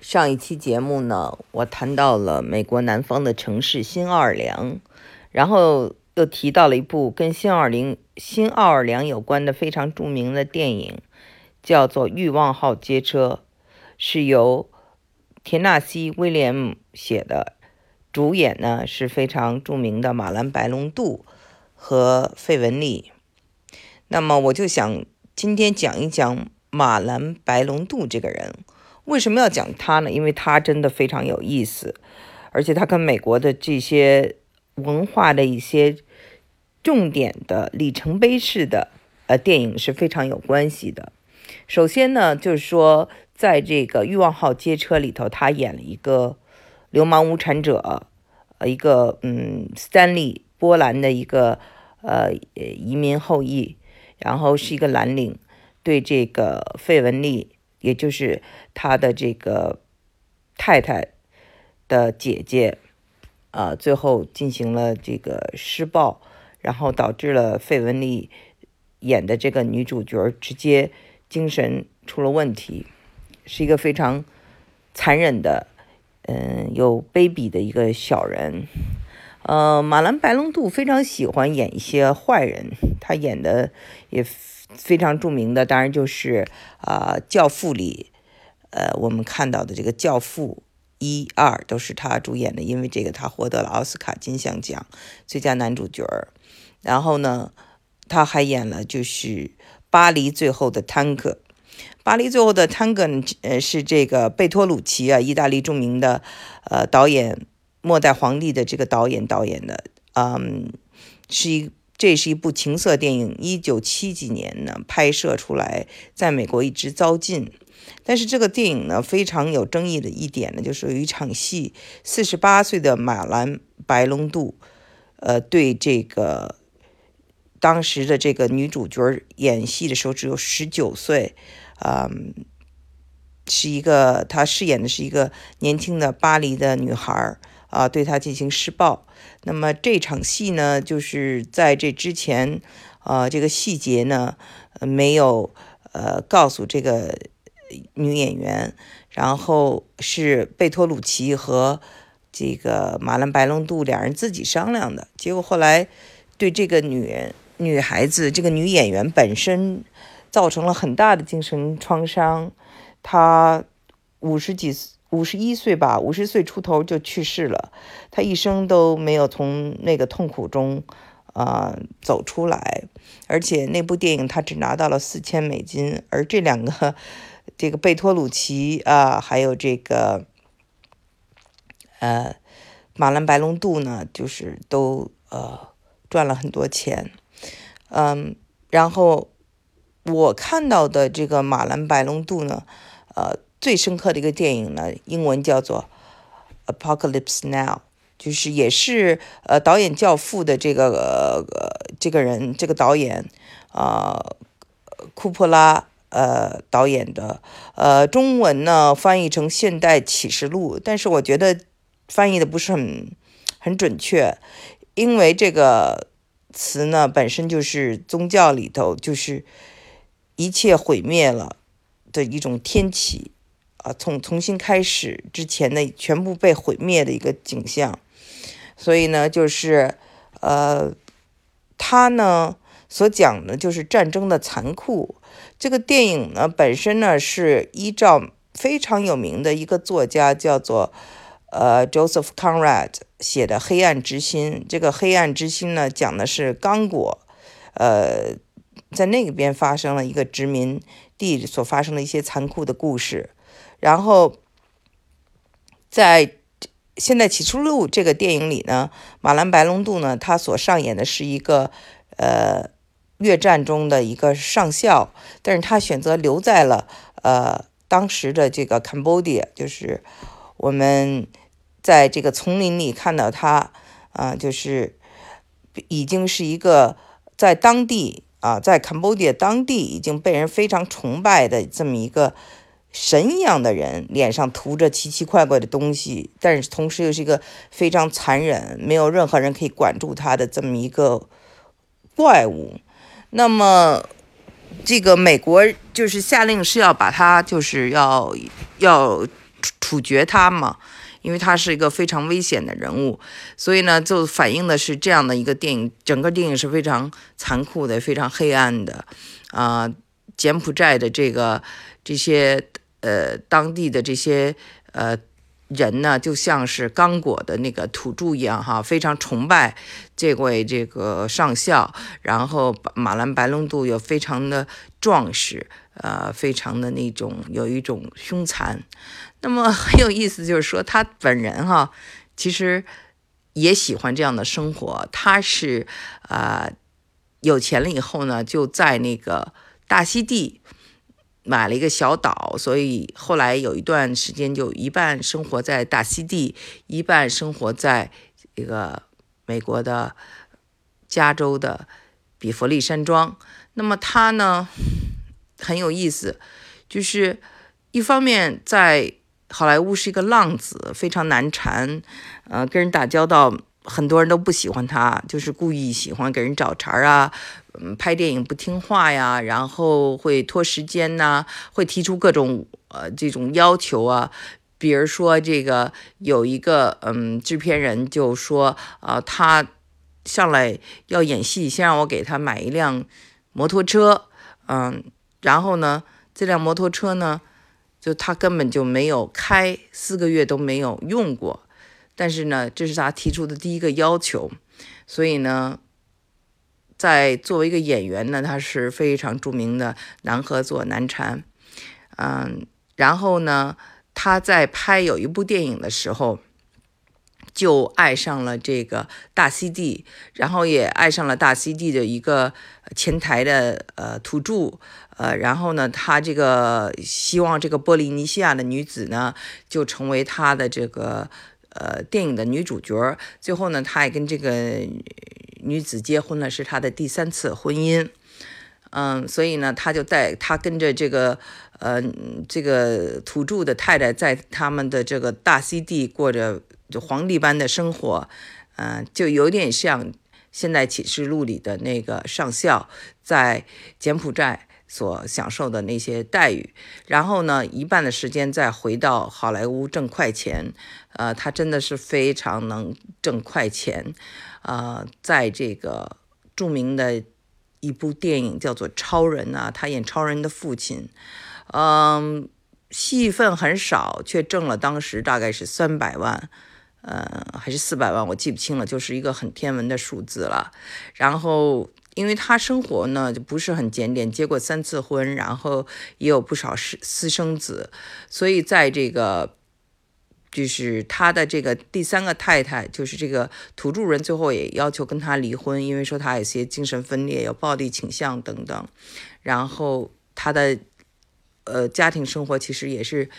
上一期节目呢，我谈到了美国南方的城市新奥尔良，然后又提到了一部跟新奥尔良、新奥尔良有关的非常著名的电影，叫做《欲望号街车》，是由田纳西·威廉姆写的，主演呢是非常著名的马兰·白龙度和费雯丽。那么我就想今天讲一讲马兰·白龙度这个人。为什么要讲他呢？因为他真的非常有意思，而且他跟美国的这些文化的一些重点的里程碑式的呃电影是非常有关系的。首先呢，就是说在这个《欲望号街车》里头，他演了一个流氓无产者，呃，一个嗯，斯坦利波兰的一个呃移民后裔，然后是一个蓝领，对这个费雯丽。也就是他的这个太太的姐姐，啊，最后进行了这个施暴，然后导致了费雯丽演的这个女主角直接精神出了问题，是一个非常残忍的，嗯，又卑鄙的一个小人。呃，马兰白龙度非常喜欢演一些坏人，他演的也。非常著名的，当然就是啊，《教父》里，呃，我们看到的这个《教父》一二都是他主演的，因为这个他获得了奥斯卡金像奖最佳男主角儿然后呢，他还演了就是《巴黎最后的探戈》。《巴黎最后的探戈》呃是这个贝托鲁奇啊，意大利著名的呃导演，《末代皇帝》的这个导演导演的，嗯，是一。这是一部情色电影，一九七几年呢拍摄出来，在美国一直遭禁。但是这个电影呢非常有争议的一点呢，就是有一场戏，四十八岁的马兰白龙度，呃，对这个当时的这个女主角演戏的时候只有十九岁，嗯，是一个他饰演的是一个年轻的巴黎的女孩啊，对他进行施暴。那么这场戏呢，就是在这之前，呃，这个细节呢，没有呃告诉这个女演员，然后是贝托鲁奇和这个马兰白龙度两人自己商量的。结果后来对这个女人、女孩子、这个女演员本身造成了很大的精神创伤，她五十几岁。五十一岁吧，五十岁出头就去世了。他一生都没有从那个痛苦中，啊，走出来。而且那部电影他只拿到了四千美金。而这两个，这个贝托鲁奇啊，还有这个，呃，马兰白龙度呢，就是都呃赚了很多钱。嗯，然后我看到的这个马兰白龙度呢，呃。最深刻的一个电影呢，英文叫做《Apocalypse Now》，就是也是呃导演《教父》的这个呃这个人这个导演啊库珀拉呃导演的呃中文呢翻译成《现代启示录》，但是我觉得翻译的不是很很准确，因为这个词呢本身就是宗教里头就是一切毁灭了的一种天启。从重新开始之前的全部被毁灭的一个景象，所以呢，就是呃，他呢所讲的就是战争的残酷。这个电影呢本身呢是依照非常有名的一个作家叫做呃 Joseph Conrad 写的《黑暗之心》。这个《黑暗之心》呢讲的是刚果，呃，在那边发生了一个殖民地所发生的一些残酷的故事。然后，在《现代起初录》这个电影里呢，马兰白龙度呢，他所上演的是一个呃越战中的一个上校，但是他选择留在了呃当时的这个 Cambodia，就是我们在这个丛林里看到他啊，就是已经是一个在当地啊，在 Cambodia 当地已经被人非常崇拜的这么一个。神一样的人，脸上涂着奇奇怪怪的东西，但是同时又是一个非常残忍、没有任何人可以管住他的这么一个怪物。那么，这个美国就是下令是要把他，就是要要处决他嘛，因为他是一个非常危险的人物，所以呢，就反映的是这样的一个电影，整个电影是非常残酷的，非常黑暗的，啊，柬埔寨的这个这些呃当地的这些呃。人呢，就像是刚果的那个土著一样，哈，非常崇拜这位这个上校，然后马兰白龙度又非常的壮实，呃，非常的那种有一种凶残。那么 很有意思，就是说他本人哈，其实也喜欢这样的生活。他是啊，有钱了以后呢，就在那个大溪地。买了一个小岛，所以后来有一段时间就一半生活在大溪地，一半生活在一个美国的加州的比佛利山庄。那么他呢很有意思，就是一方面在好莱坞是一个浪子，非常难缠，呃，跟人打交道。很多人都不喜欢他，就是故意喜欢给人找茬啊，嗯，拍电影不听话呀，然后会拖时间呐，会提出各种呃这种要求啊，比如说这个有一个嗯制片人就说啊，他上来要演戏，先让我给他买一辆摩托车，嗯，然后呢，这辆摩托车呢，就他根本就没有开，四个月都没有用过。但是呢，这是他提出的第一个要求，所以呢，在作为一个演员呢，他是非常著名的难合作难缠，嗯，然后呢，他在拍有一部电影的时候，就爱上了这个大溪地，然后也爱上了大溪地的一个前台的呃土著，呃，然后呢，他这个希望这个波利尼西亚的女子呢，就成为他的这个。呃，电影的女主角，最后呢，他也跟这个女子结婚了，是他的第三次婚姻。嗯，所以呢，他就带他跟着这个呃这个土著的太太，在他们的这个大溪地过着就皇帝般的生活。嗯，就有点像《现代启示录》里的那个上校在柬埔寨。所享受的那些待遇，然后呢，一半的时间再回到好莱坞挣快钱，呃，他真的是非常能挣快钱，呃，在这个著名的一部电影叫做《超人》啊，他演超人的父亲，嗯，戏份很少，却挣了当时大概是三百万，呃，还是四百万，我记不清了，就是一个很天文的数字了，然后。因为他生活呢就不是很检点，结过三次婚，然后也有不少私私生子，所以在这个就是他的这个第三个太太，就是这个土著人，最后也要求跟他离婚，因为说他有些精神分裂、有暴力倾向等等。然后他的呃家庭生活其实也是。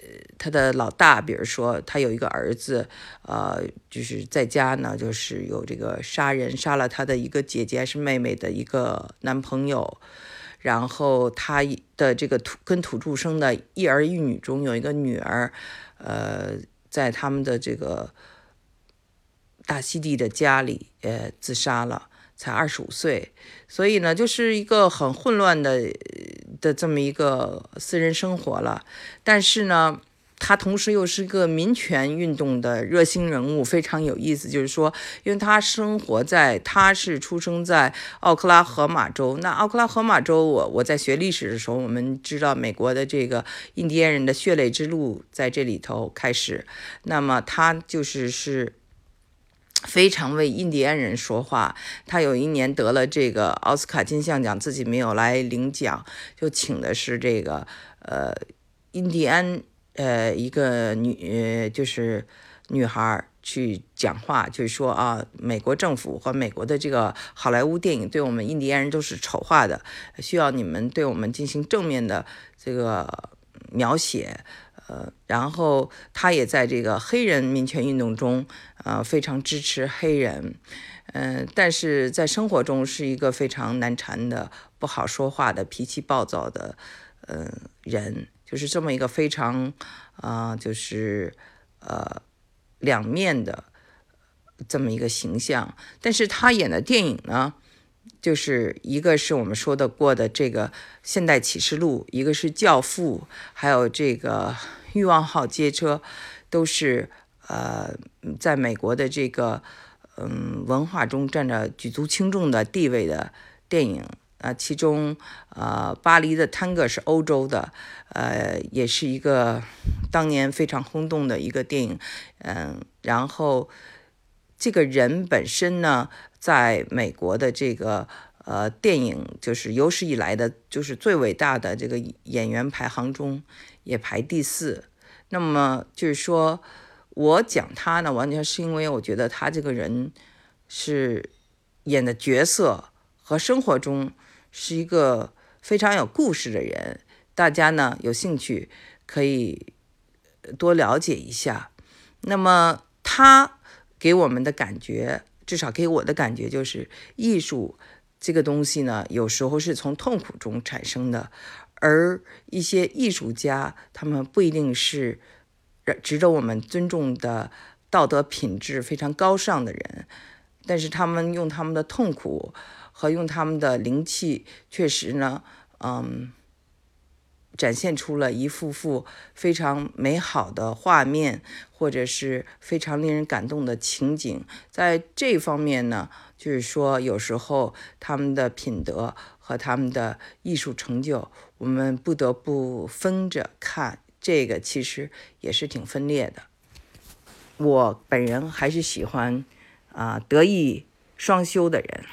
呃他的老大，比如说他有一个儿子，呃，就是在家呢，就是有这个杀人，杀了他的一个姐姐还是妹妹的一个男朋友，然后他的这个土跟土著生的一儿一女中有一个女儿，呃，在他们的这个大溪地的家里，呃，自杀了，才二十五岁，所以呢，就是一个很混乱的。的这么一个私人生活了，但是呢，他同时又是一个民权运动的热心人物，非常有意思。就是说，因为他生活在，他是出生在奥克拉荷马州。那奥克拉荷马州，我我在学历史的时候，我们知道美国的这个印第安人的血泪之路在这里头开始。那么他就是是。非常为印第安人说话。他有一年得了这个奥斯卡金像奖，自己没有来领奖，就请的是这个呃印第安呃一个女就是女孩去讲话，就是说啊，美国政府和美国的这个好莱坞电影对我们印第安人都是丑化的，需要你们对我们进行正面的这个描写。呃，然后他也在这个黑人民权运动中，呃，非常支持黑人，嗯，但是在生活中是一个非常难缠的、不好说话的、脾气暴躁的，嗯，人，就是这么一个非常，啊，就是呃，两面的这么一个形象。但是他演的电影呢？就是一个是我们说的过的这个《现代启示录》，一个是《教父》，还有这个欲望号街车都是呃，在美国的这个嗯文化中占着举足轻重的地位的电影啊。其中呃，巴黎的探戈是欧洲的，呃，也是一个当年非常轰动的一个电影。嗯，然后这个人本身呢，在美国的这个。呃，电影就是有史以来的，就是最伟大的这个演员排行中也排第四。那么就是说，我讲他呢，完全是因为我觉得他这个人是演的角色和生活中是一个非常有故事的人。大家呢有兴趣可以多了解一下。那么他给我们的感觉，至少给我的感觉就是艺术。这个东西呢，有时候是从痛苦中产生的，而一些艺术家，他们不一定是值得我们尊重的道德品质非常高尚的人，但是他们用他们的痛苦和用他们的灵气，确实呢，嗯。展现出了一幅幅非常美好的画面，或者是非常令人感动的情景。在这方面呢，就是说，有时候他们的品德和他们的艺术成就，我们不得不分着看。这个其实也是挺分裂的。我本人还是喜欢啊德艺双修的人。